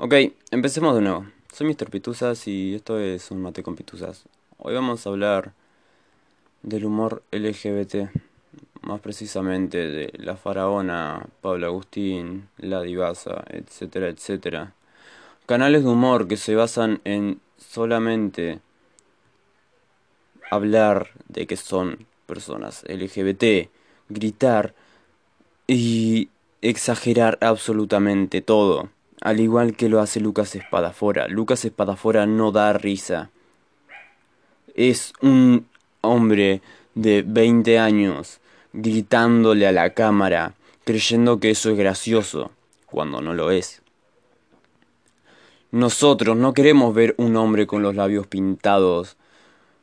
Ok, empecemos de nuevo. Soy Mr. Pituzas y esto es un mate con pituzas. Hoy vamos a hablar del humor LGBT, más precisamente de la faraona, Pablo Agustín, la divasa, etcétera, etcétera. Canales de humor que se basan en solamente hablar de que son personas LGBT, gritar y exagerar absolutamente todo. Al igual que lo hace Lucas Espadafora. Lucas Espadafora no da risa. Es un hombre de 20 años gritándole a la cámara, creyendo que eso es gracioso, cuando no lo es. Nosotros no queremos ver un hombre con los labios pintados,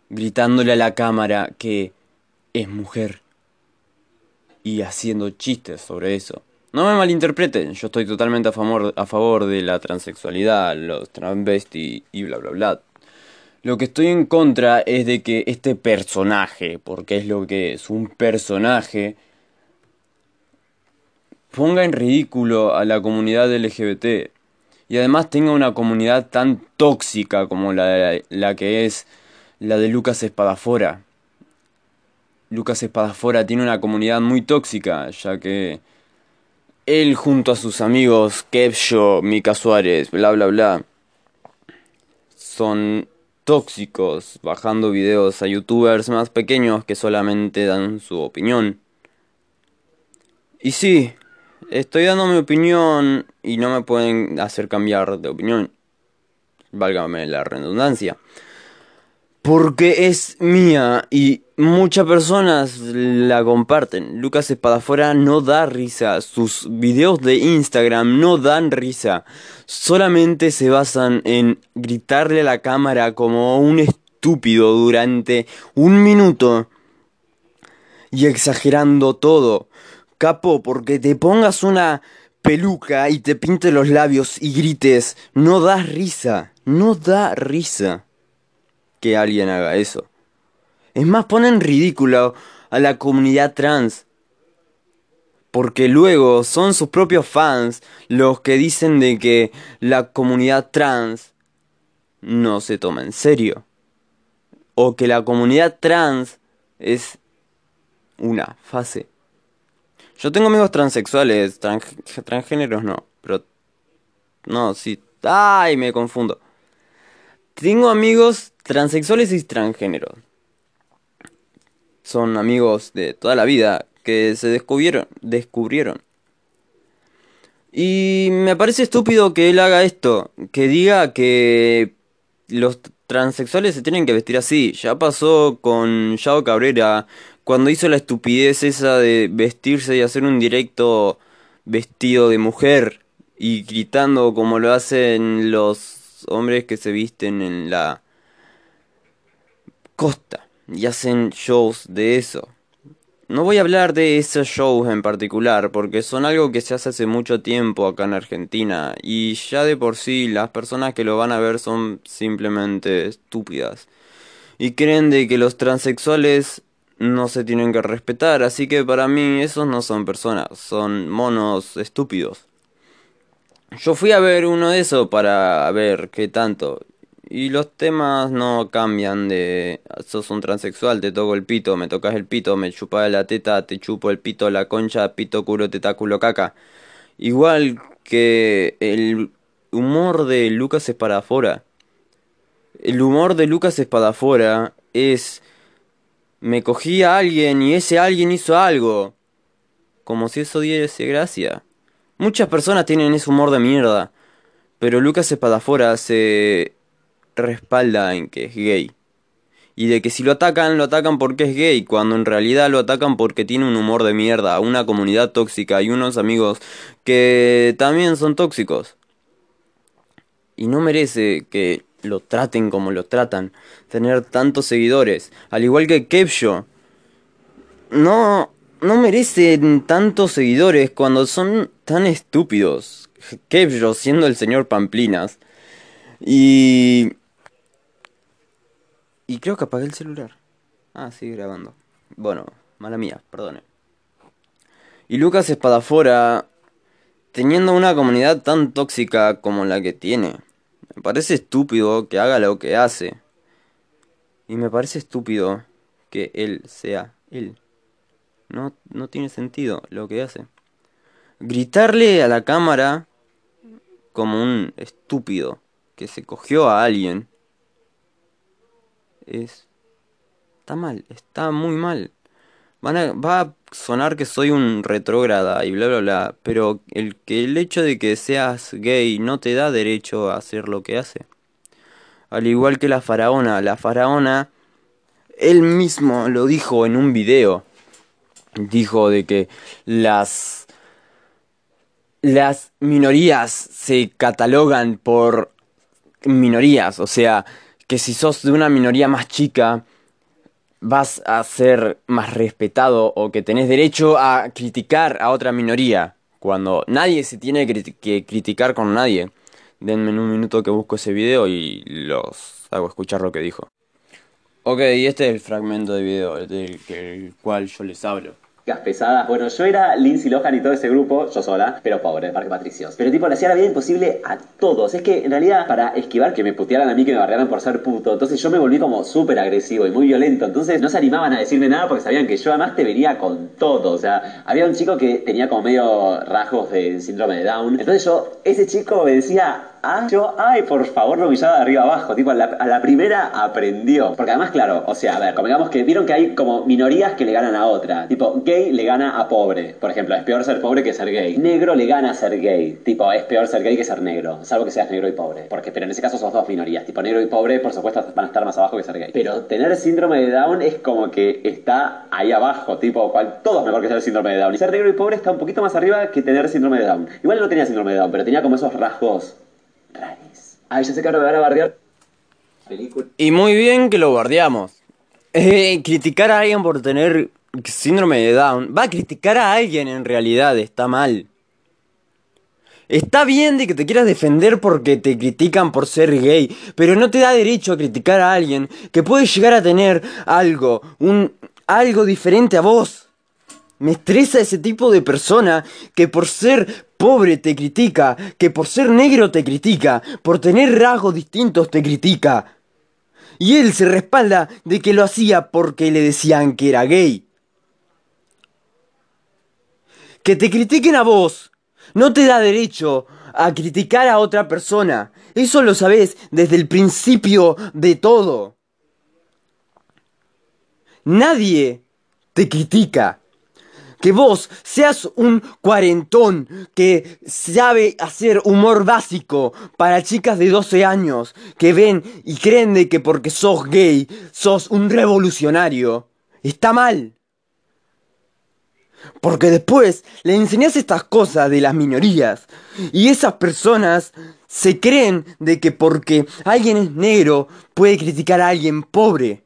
gritándole a la cámara que es mujer y haciendo chistes sobre eso. No me malinterpreten, yo estoy totalmente a favor, a favor de la transexualidad, los transvesti y bla bla bla. Lo que estoy en contra es de que este personaje, porque es lo que es, un personaje, ponga en ridículo a la comunidad LGBT y además tenga una comunidad tan tóxica como la, la que es la de Lucas Espadafora. Lucas Espadafora tiene una comunidad muy tóxica, ya que él junto a sus amigos Kevsho, Mika Suárez, bla bla bla, son tóxicos, bajando videos a youtubers más pequeños que solamente dan su opinión. Y sí, estoy dando mi opinión y no me pueden hacer cambiar de opinión. Válgame la redundancia porque es mía y muchas personas la comparten. Lucas Espadafora no da risa, sus videos de Instagram no dan risa, solamente se basan en gritarle a la cámara como un estúpido durante un minuto y exagerando todo. Capo, porque te pongas una peluca y te pintes los labios y grites, no da risa, no da risa que alguien haga eso. Es más, ponen ridículo a la comunidad trans. Porque luego son sus propios fans los que dicen de que la comunidad trans no se toma en serio. O que la comunidad trans es una fase. Yo tengo amigos transexuales, transgéneros no, pero... No, sí. ¡Ay! Me confundo. Tengo amigos transexuales y transgéneros. Son amigos de toda la vida que se descubrieron, descubrieron. Y me parece estúpido que él haga esto, que diga que los transexuales se tienen que vestir así. Ya pasó con Yao Cabrera cuando hizo la estupidez esa de vestirse y hacer un directo vestido de mujer y gritando como lo hacen los hombres que se visten en la costa y hacen shows de eso. No voy a hablar de esos shows en particular porque son algo que se hace hace mucho tiempo acá en Argentina y ya de por sí las personas que lo van a ver son simplemente estúpidas y creen de que los transexuales no se tienen que respetar, así que para mí esos no son personas, son monos estúpidos. Yo fui a ver uno de esos para ver qué tanto. Y los temas no cambian de sos un transexual, te toco el pito, me tocas el pito, me chupas la teta, te chupo el pito, la concha, pito, culo, tetáculo, caca. Igual que el humor de Lucas Espadafora. El humor de Lucas Espadafora es me cogí a alguien y ese alguien hizo algo. Como si eso diese gracia. Muchas personas tienen ese humor de mierda, pero Lucas Espadafora se respalda en que es gay. Y de que si lo atacan, lo atacan porque es gay, cuando en realidad lo atacan porque tiene un humor de mierda, una comunidad tóxica y unos amigos que también son tóxicos. Y no merece que lo traten como lo tratan, tener tantos seguidores, al igual que Kevsho. No, no merecen tantos seguidores cuando son tan estúpidos. Kevjo siendo el señor Pamplinas. Y... Y creo que apagué el celular. Ah, sigue grabando. Bueno, mala mía, perdone. Y Lucas Espadafora teniendo una comunidad tan tóxica como la que tiene. Me parece estúpido que haga lo que hace. Y me parece estúpido que él sea él. No, no tiene sentido lo que hace. Gritarle a la cámara como un estúpido que se cogió a alguien es... Está mal, está muy mal. Van a, va a sonar que soy un retrógrada y bla bla bla, pero el que el hecho de que seas gay no te da derecho a hacer lo que hace. Al igual que la faraona, la faraona él mismo lo dijo en un video. Dijo de que las las minorías se catalogan por minorías, o sea, que si sos de una minoría más chica vas a ser más respetado o que tenés derecho a criticar a otra minoría, cuando nadie se tiene que criticar con nadie. Denme un minuto que busco ese video y los hago escuchar lo que dijo. Ok, este es el fragmento de video del cual yo les hablo pesadas. Bueno, yo era Lindsay Lohan y todo ese grupo, yo sola, pero pobre, Parque Patricios. Pero tipo, le hacía la vida imposible a todos. Es que en realidad, para esquivar que me putearan a mí, que me barrearan por ser puto, entonces yo me volví como súper agresivo y muy violento. Entonces no se animaban a decirme nada porque sabían que yo además te venía con todo. O sea, había un chico que tenía como medio rasgos de síndrome de Down. Entonces yo, ese chico me decía, Ah, yo, ay, por favor, lo humillaba de arriba abajo. Tipo, a la, primera aprendió. Porque además, claro, o sea, a ver, como digamos que vieron que hay como minorías que le ganan a otra. Tipo, gay le gana a pobre. Por ejemplo, es peor ser pobre que ser gay. Negro le gana a ser gay. Tipo, es peor ser gay que ser negro. Salvo que seas negro y pobre. Porque, pero en ese caso sos dos minorías. Tipo, negro y pobre, por supuesto, van a estar más abajo que ser gay. Pero tener síndrome de Down es como que está ahí abajo. Tipo, cual, todo es mejor que tener síndrome de Down. Y ser negro y pobre está un poquito más arriba que tener síndrome de Down. Igual no tenía síndrome de Down, pero tenía como esos rasgos Ay, ya sé que ahora me van a bardear. Y muy bien que lo bardeamos. Eh, criticar a alguien por tener síndrome de Down. Va a criticar a alguien en realidad, está mal. Está bien de que te quieras defender porque te critican por ser gay, pero no te da derecho a criticar a alguien que puede llegar a tener algo, un algo diferente a vos. Me estresa ese tipo de persona que por ser pobre te critica, que por ser negro te critica, por tener rasgos distintos te critica. Y él se respalda de que lo hacía porque le decían que era gay. Que te critiquen a vos no te da derecho a criticar a otra persona. Eso lo sabes desde el principio de todo. Nadie te critica que vos seas un cuarentón que sabe hacer humor básico para chicas de 12 años que ven y creen de que porque sos gay sos un revolucionario. Está mal. Porque después le enseñas estas cosas de las minorías y esas personas se creen de que porque alguien es negro puede criticar a alguien pobre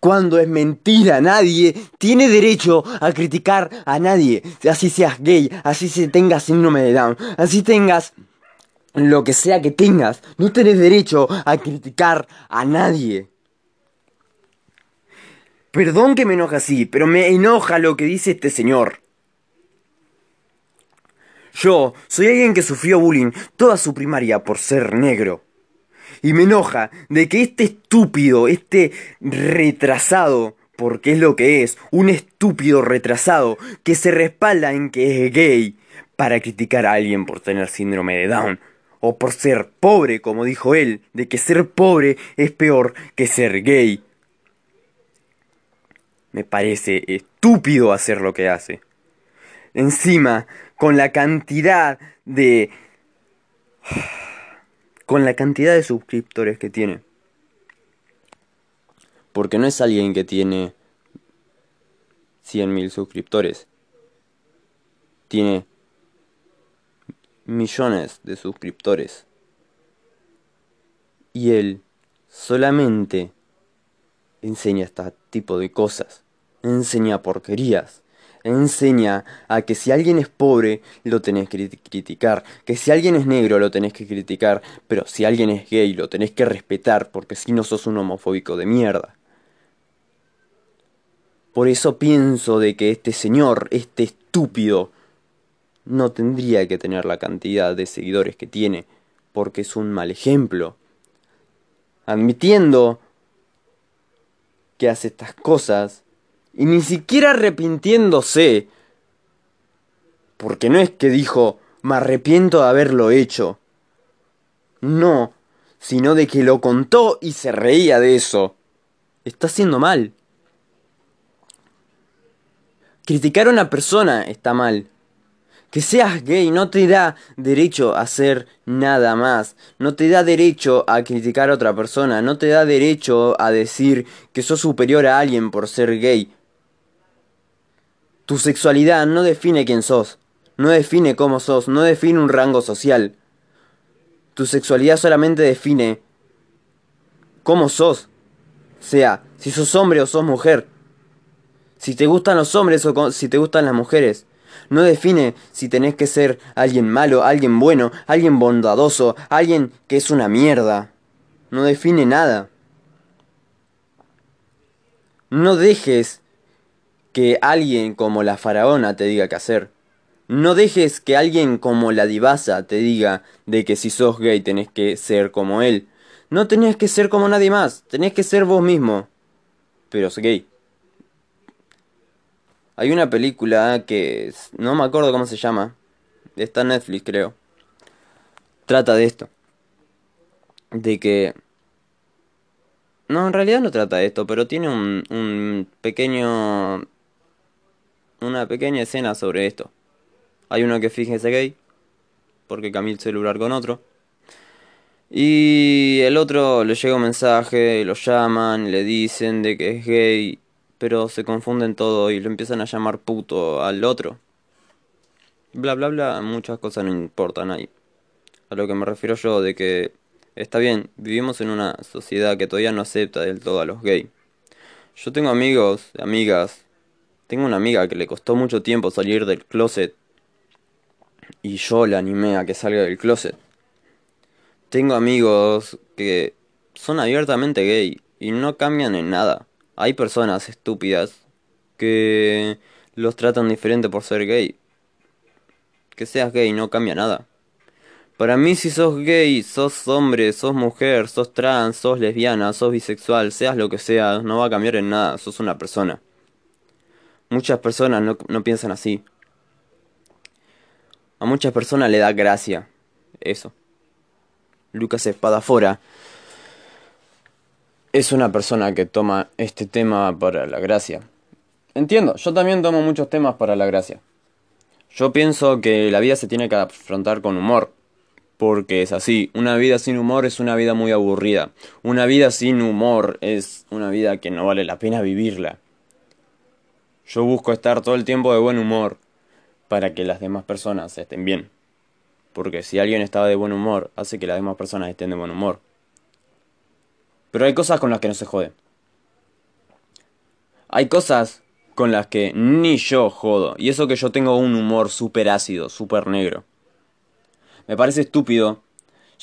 cuando es mentira. Nadie tiene derecho a criticar a nadie. Así seas gay, así se tengas síndrome de Down, así tengas lo que sea que tengas. No tenés derecho a criticar a nadie. Perdón que me enoja así, pero me enoja lo que dice este señor. Yo soy alguien que sufrió bullying toda su primaria por ser negro. Y me enoja de que este estúpido, este retrasado, porque es lo que es, un estúpido retrasado que se respalda en que es gay para criticar a alguien por tener síndrome de Down. O por ser pobre, como dijo él, de que ser pobre es peor que ser gay. Me parece estúpido hacer lo que hace. Encima, con la cantidad de con la cantidad de suscriptores que tiene. Porque no es alguien que tiene 100.000 suscriptores. Tiene millones de suscriptores. Y él solamente enseña este tipo de cosas. Enseña porquerías enseña a que si alguien es pobre lo tenés que criticar, que si alguien es negro lo tenés que criticar, pero si alguien es gay lo tenés que respetar porque si no sos un homofóbico de mierda. Por eso pienso de que este señor, este estúpido, no tendría que tener la cantidad de seguidores que tiene, porque es un mal ejemplo. Admitiendo que hace estas cosas y ni siquiera arrepintiéndose, porque no es que dijo, me arrepiento de haberlo hecho. No, sino de que lo contó y se reía de eso. Está haciendo mal. Criticar a una persona está mal. Que seas gay no te da derecho a hacer nada más. No te da derecho a criticar a otra persona. No te da derecho a decir que sos superior a alguien por ser gay. Tu sexualidad no define quién sos. No define cómo sos. No define un rango social. Tu sexualidad solamente define cómo sos. Sea, si sos hombre o sos mujer. Si te gustan los hombres o si te gustan las mujeres. No define si tenés que ser alguien malo, alguien bueno, alguien bondadoso, alguien que es una mierda. No define nada. No dejes que alguien como la faraona te diga qué hacer. No dejes que alguien como la divasa te diga de que si sos gay tenés que ser como él. No tenés que ser como nadie más, tenés que ser vos mismo. Pero es gay. Hay una película que no me acuerdo cómo se llama. Está en Netflix, creo. Trata de esto. De que... No, en realidad no trata de esto, pero tiene un, un pequeño... Una pequeña escena sobre esto. Hay uno que fíjese gay, porque cambió el celular con otro. Y el otro le llega un mensaje, lo llaman, le dicen de que es gay, pero se confunden todo y lo empiezan a llamar puto al otro. Bla bla bla, muchas cosas no importan ahí. A lo que me refiero yo de que está bien, vivimos en una sociedad que todavía no acepta del todo a los gays. Yo tengo amigos, amigas. Tengo una amiga que le costó mucho tiempo salir del closet y yo la animé a que salga del closet. Tengo amigos que son abiertamente gay y no cambian en nada. Hay personas estúpidas que los tratan diferente por ser gay. Que seas gay no cambia nada. Para mí si sos gay, sos hombre, sos mujer, sos trans, sos lesbiana, sos bisexual, seas lo que seas, no va a cambiar en nada, sos una persona. Muchas personas no, no piensan así. A muchas personas le da gracia eso. Lucas Espadafora es una persona que toma este tema para la gracia. Entiendo, yo también tomo muchos temas para la gracia. Yo pienso que la vida se tiene que afrontar con humor. Porque es así, una vida sin humor es una vida muy aburrida. Una vida sin humor es una vida que no vale la pena vivirla. Yo busco estar todo el tiempo de buen humor para que las demás personas estén bien. Porque si alguien está de buen humor, hace que las demás personas estén de buen humor. Pero hay cosas con las que no se jode. Hay cosas con las que ni yo jodo. Y eso que yo tengo un humor súper ácido, súper negro. Me parece estúpido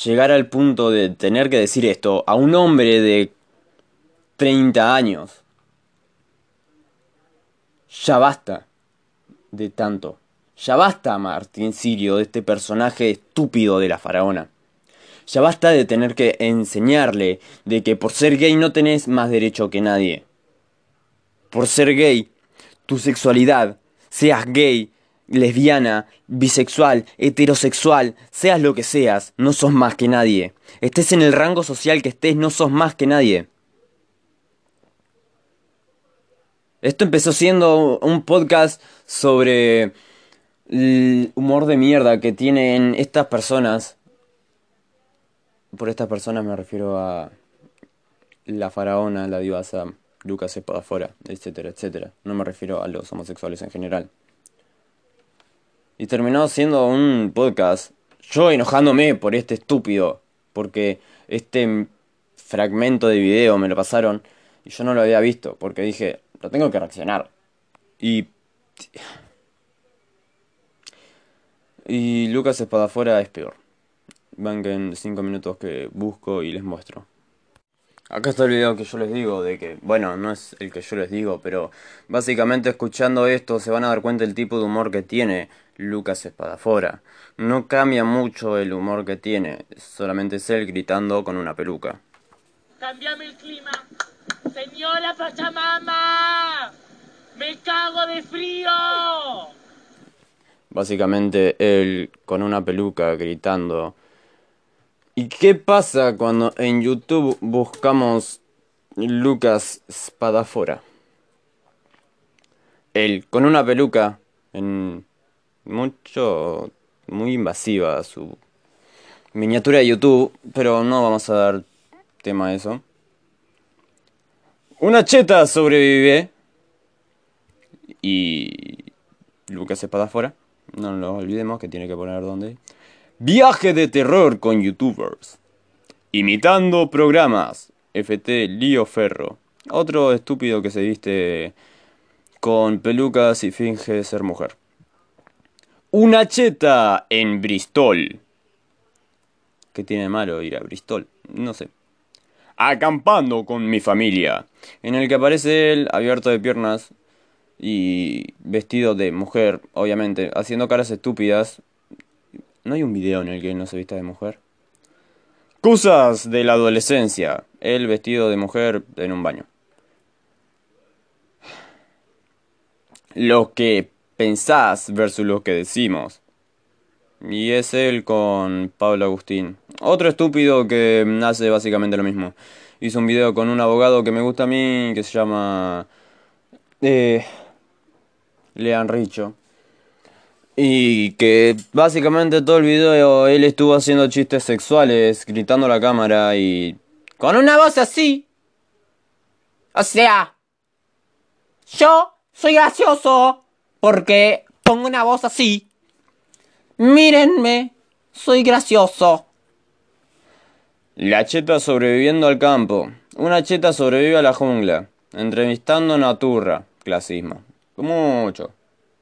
llegar al punto de tener que decir esto a un hombre de 30 años. Ya basta de tanto. Ya basta, Martín Sirio, de este personaje estúpido de la faraona. Ya basta de tener que enseñarle de que por ser gay no tenés más derecho que nadie. Por ser gay, tu sexualidad, seas gay, lesbiana, bisexual, heterosexual, seas lo que seas, no sos más que nadie. Estés en el rango social que estés, no sos más que nadie. Esto empezó siendo un podcast sobre el humor de mierda que tienen estas personas. Por estas personas me refiero a la faraona, la divasa, Lucas Espadafora, etcétera, etcétera. No me refiero a los homosexuales en general. Y terminó siendo un podcast, yo enojándome por este estúpido, porque este fragmento de video me lo pasaron y yo no lo había visto, porque dije, lo tengo que reaccionar. Y y Lucas Espadafora es peor. Van en 5 minutos que busco y les muestro. Acá está el video que yo les digo, de que, bueno, no es el que yo les digo, pero básicamente escuchando esto se van a dar cuenta del tipo de humor que tiene Lucas Espadafora. No cambia mucho el humor que tiene, solamente es él gritando con una peluca. Cambiame el clima. Señora Pachamama, me cago de frío. Básicamente él con una peluca gritando. ¿Y qué pasa cuando en YouTube buscamos Lucas Spadafora? Él con una peluca en mucho muy invasiva su miniatura de YouTube, pero no vamos a dar tema a eso. Una cheta sobrevive y Lucas Espadafora, no lo olvidemos que tiene que poner donde. Viaje de terror con youtubers. Imitando programas. FT Lío Ferro. Otro estúpido que se viste con pelucas y finge ser mujer. Una cheta en Bristol. ¿Qué tiene de malo ir a Bristol? No sé. Acampando con mi familia. En el que aparece él abierto de piernas y vestido de mujer, obviamente, haciendo caras estúpidas ¿No hay un video en el que él no se vista de mujer? Cosas de la adolescencia. Él vestido de mujer en un baño. Lo que pensás versus lo que decimos. Y es él con Pablo Agustín. Otro estúpido que hace básicamente lo mismo. Hizo un video con un abogado que me gusta a mí, que se llama... Eh, Lean Richo. Y que básicamente todo el video él estuvo haciendo chistes sexuales, gritando a la cámara y... Con una voz así. O sea... Yo soy gracioso porque pongo una voz así. Mírenme, soy gracioso. La cheta sobreviviendo al campo. Una cheta sobrevive a la jungla. Entrevistando a Naturra. Clasismo. Mucho.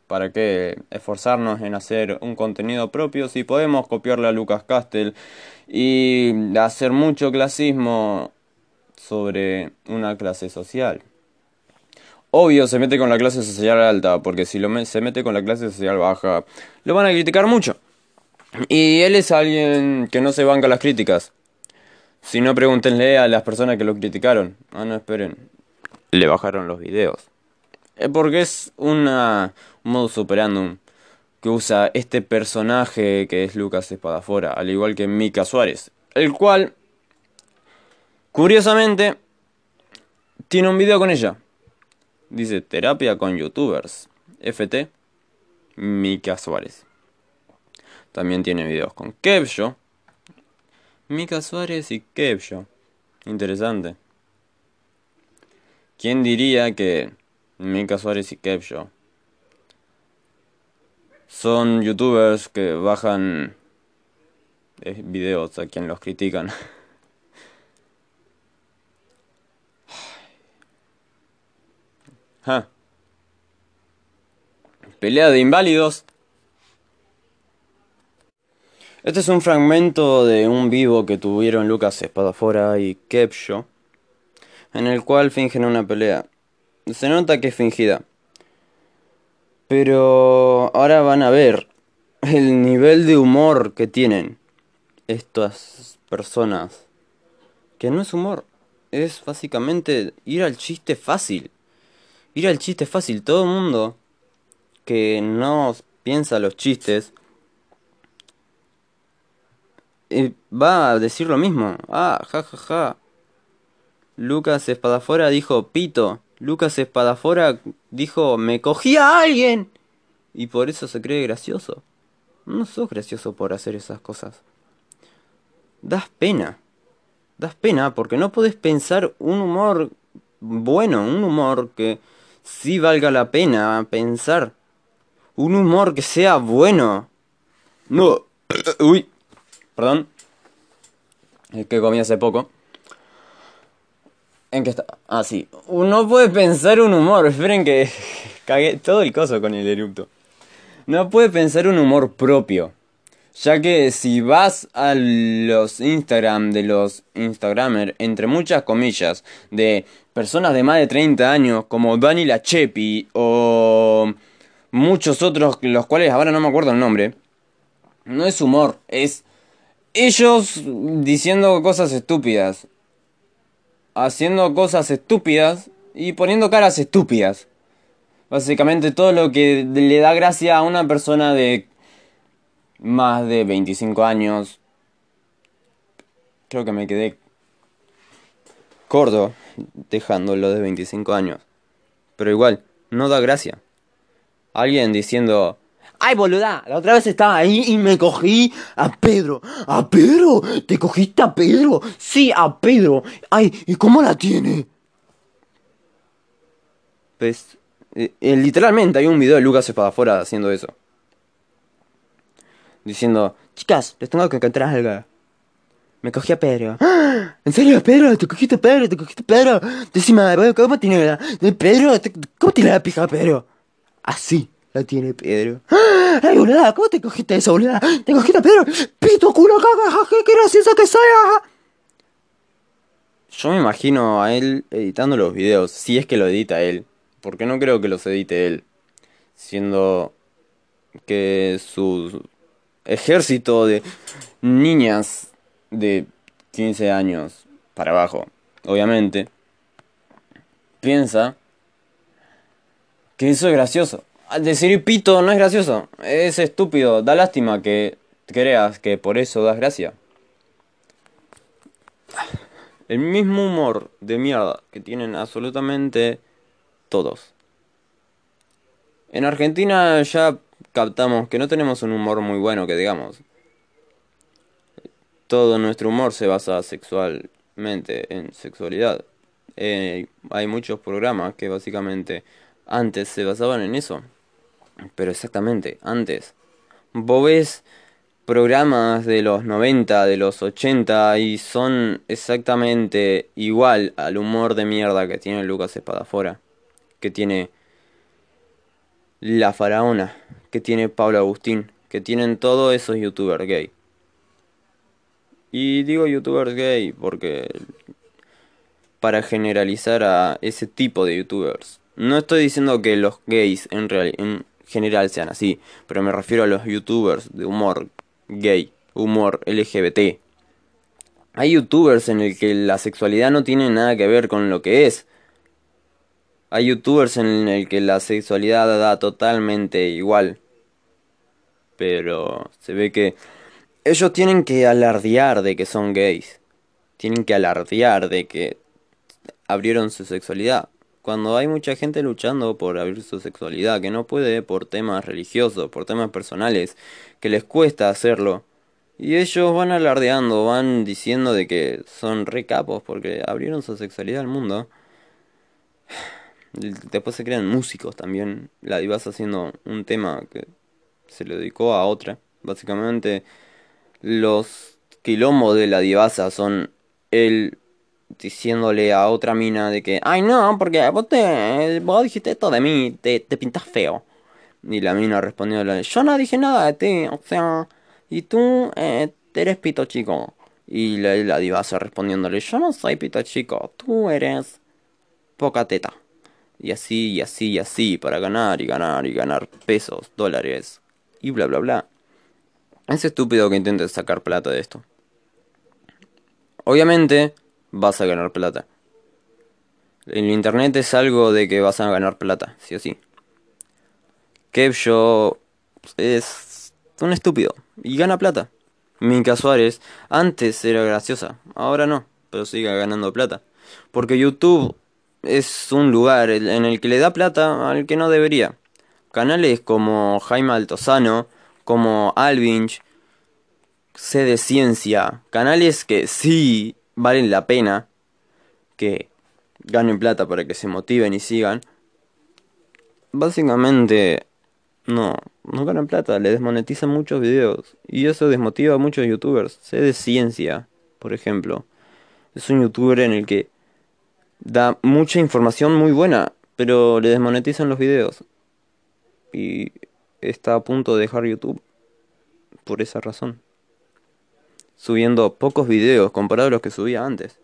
¿Para qué esforzarnos en hacer un contenido propio si podemos copiarle a Lucas Castell y hacer mucho clasismo sobre una clase social? Obvio se mete con la clase social alta, porque si se mete con la clase social baja, lo van a criticar mucho. Y él es alguien que no se banca las críticas. Si no, pregúntenle a las personas que lo criticaron. Ah, no, esperen. Le bajaron los videos. Eh, porque es una, un modus operandum que usa este personaje que es Lucas Espadafora, al igual que Mika Suárez, el cual, curiosamente, tiene un video con ella. Dice terapia con youtubers. FT, Mika Suárez. También tiene videos con Kevsho. Mika Suárez y Kevsho. Interesante. ¿Quién diría que Mika Suárez y Kevsho son youtubers que bajan eh, videos a quien los critican. Pelea de inválidos. Este es un fragmento de un vivo que tuvieron Lucas Espadafora y Kepsho, en el cual fingen una pelea. Se nota que es fingida. Pero ahora van a ver el nivel de humor que tienen estas personas. Que no es humor, es básicamente ir al chiste fácil. Ir al chiste fácil. Todo el mundo que no piensa los chistes eh, va a decir lo mismo. Ah, ja, ja, ja. Lucas Espadafora dijo pito. Lucas Espadafora dijo, me cogí a alguien. Y por eso se cree gracioso. No sos gracioso por hacer esas cosas. Das pena. Das pena porque no podés pensar un humor bueno, un humor que sí valga la pena pensar. Un humor que sea bueno. No. Uy. Perdón. Es que comí hace poco. ¿En qué está? Ah, sí. No puede pensar un humor. Esperen que cagué todo el coso con el erupto. No puede pensar un humor propio. Ya que si vas a los Instagram de los Instagramers, entre muchas comillas, de personas de más de 30 años, como Dani Lachepi o muchos otros, los cuales ahora no me acuerdo el nombre, no es humor, es ellos diciendo cosas estúpidas, haciendo cosas estúpidas y poniendo caras estúpidas. Básicamente todo lo que le da gracia a una persona de más de 25 años. Creo que me quedé corto dejándolo de 25 años. Pero igual, no da gracia. Alguien diciendo, ¡ay boluda! La otra vez estaba ahí y me cogí a Pedro. ¿A Pedro? ¿Te cogiste a Pedro? Sí, a Pedro. ¡Ay! ¿Y cómo la tiene? Pues, eh, eh, literalmente hay un video de Lucas Espadafora haciendo eso. Diciendo, chicas, les tengo que encontrar algo. Me cogí a Pedro. ¡Ah! ¿En serio, Pedro? ¿Te cogiste a Pedro? ¿Te cogiste a Pedro? Decime, ¿cómo tiene la... Pedro? ¿Cómo tiene la pija Pedro? Así la tiene Pedro. ¡Ah! ¡Ay, boluda! ¿Cómo te cogiste eso, boluda? ¿Te cogiste a Pedro? ¡Pito, culo, caga! ¡Qué graciosa que sea! Yo me imagino a él editando los videos, si es que lo edita él. Porque no creo que los edite él. Siendo que su ejército de niñas de 15 años para abajo, obviamente, piensa que eso es gracioso. Al decir pito no es gracioso, es estúpido, da lástima que creas que por eso das gracia. El mismo humor de mierda que tienen absolutamente todos. En Argentina ya captamos que no tenemos un humor muy bueno, que digamos. Todo nuestro humor se basa sexualmente en sexualidad. Eh, hay muchos programas que básicamente antes se basaban en eso. Pero exactamente, antes. Vos ves programas de los 90, de los 80 y son exactamente igual al humor de mierda que tiene Lucas Espadafora. Que tiene La Faraona que tiene Pablo Agustín, que tienen todos esos youtubers gay. Y digo youtubers gay porque para generalizar a ese tipo de youtubers. No estoy diciendo que los gays en, general sean así, pero me refiero a los youtubers de humor gay, humor LGBT. Hay youtubers en el que la sexualidad no tiene nada que ver con lo que es. Hay youtubers en el que la sexualidad da totalmente igual pero se ve que ellos tienen que alardear de que son gays. Tienen que alardear de que abrieron su sexualidad. Cuando hay mucha gente luchando por abrir su sexualidad, que no puede por temas religiosos, por temas personales, que les cuesta hacerlo. Y ellos van alardeando, van diciendo de que son re capos porque abrieron su sexualidad al mundo. Después se crean músicos también. La divas haciendo un tema que se lo dedicó a otra. Básicamente, los quilombos de la divasa son él diciéndole a otra mina de que, ay no, porque vos, te, vos dijiste esto de mí, te, te pintas feo. Y la mina respondiéndole, yo no dije nada de ti, o sea, y tú eh, eres pito chico. Y la, la divasa respondiéndole, yo no soy pito chico, tú eres poca teta. Y así, y así, y así, para ganar y ganar y ganar pesos, dólares, y bla bla bla. Es estúpido que intentes sacar plata de esto. Obviamente vas a ganar plata. El internet es algo de que vas a ganar plata, sí o sí. Kevshow es un estúpido y gana plata. Mika Suárez antes era graciosa, ahora no, pero sigue ganando plata. Porque YouTube es un lugar en el que le da plata al que no debería. Canales como Jaime Altozano, como Alvinch, C de Ciencia, canales que sí valen la pena, que ganen plata para que se motiven y sigan, básicamente no, no ganan plata, le desmonetizan muchos videos. Y eso desmotiva a muchos youtubers. C de Ciencia, por ejemplo, es un youtuber en el que da mucha información muy buena, pero le desmonetizan los videos. Y está a punto de dejar YouTube por esa razón. Subiendo pocos videos comparados a los que subía antes.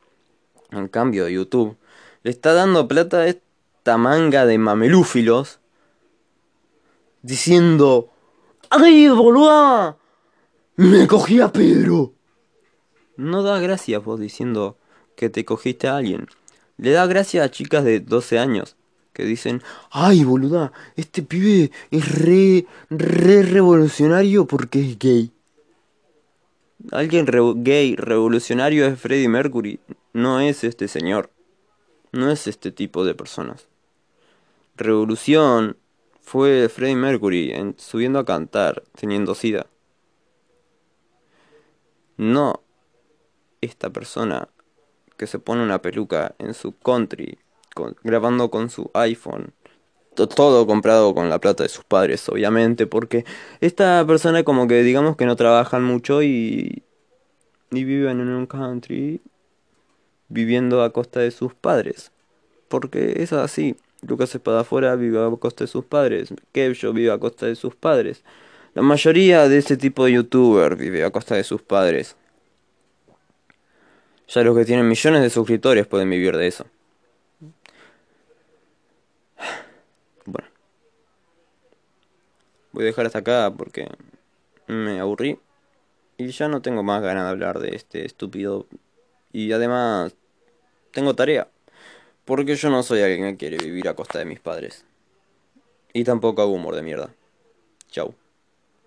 En cambio, YouTube le está dando plata a esta manga de mamelúfilos diciendo: ¡Ay, boluda! ¡Me cogí a Pedro! No da gracias vos diciendo que te cogiste a alguien. Le da gracia a chicas de 12 años que dicen, ay boluda, este pibe es re, re revolucionario porque es gay. Alguien gay revolucionario es Freddie Mercury, no es este señor, no es este tipo de personas. Revolución fue Freddie Mercury en, subiendo a cantar, teniendo sida. No esta persona que se pone una peluca en su country, grabando con su iPhone. Todo comprado con la plata de sus padres, obviamente, porque esta persona como que digamos que no trabajan mucho y, y viven en un country viviendo a costa de sus padres. Porque es así. Lucas Espadafora vive a costa de sus padres. Kevjo vive a costa de sus padres. La mayoría de ese tipo de youtuber vive a costa de sus padres. Ya los que tienen millones de suscriptores pueden vivir de eso. Bueno. Voy a dejar hasta acá porque me aburrí. Y ya no tengo más ganas de hablar de este estúpido. Y además, tengo tarea. Porque yo no soy alguien que quiere vivir a costa de mis padres. Y tampoco hago humor de mierda. Chau.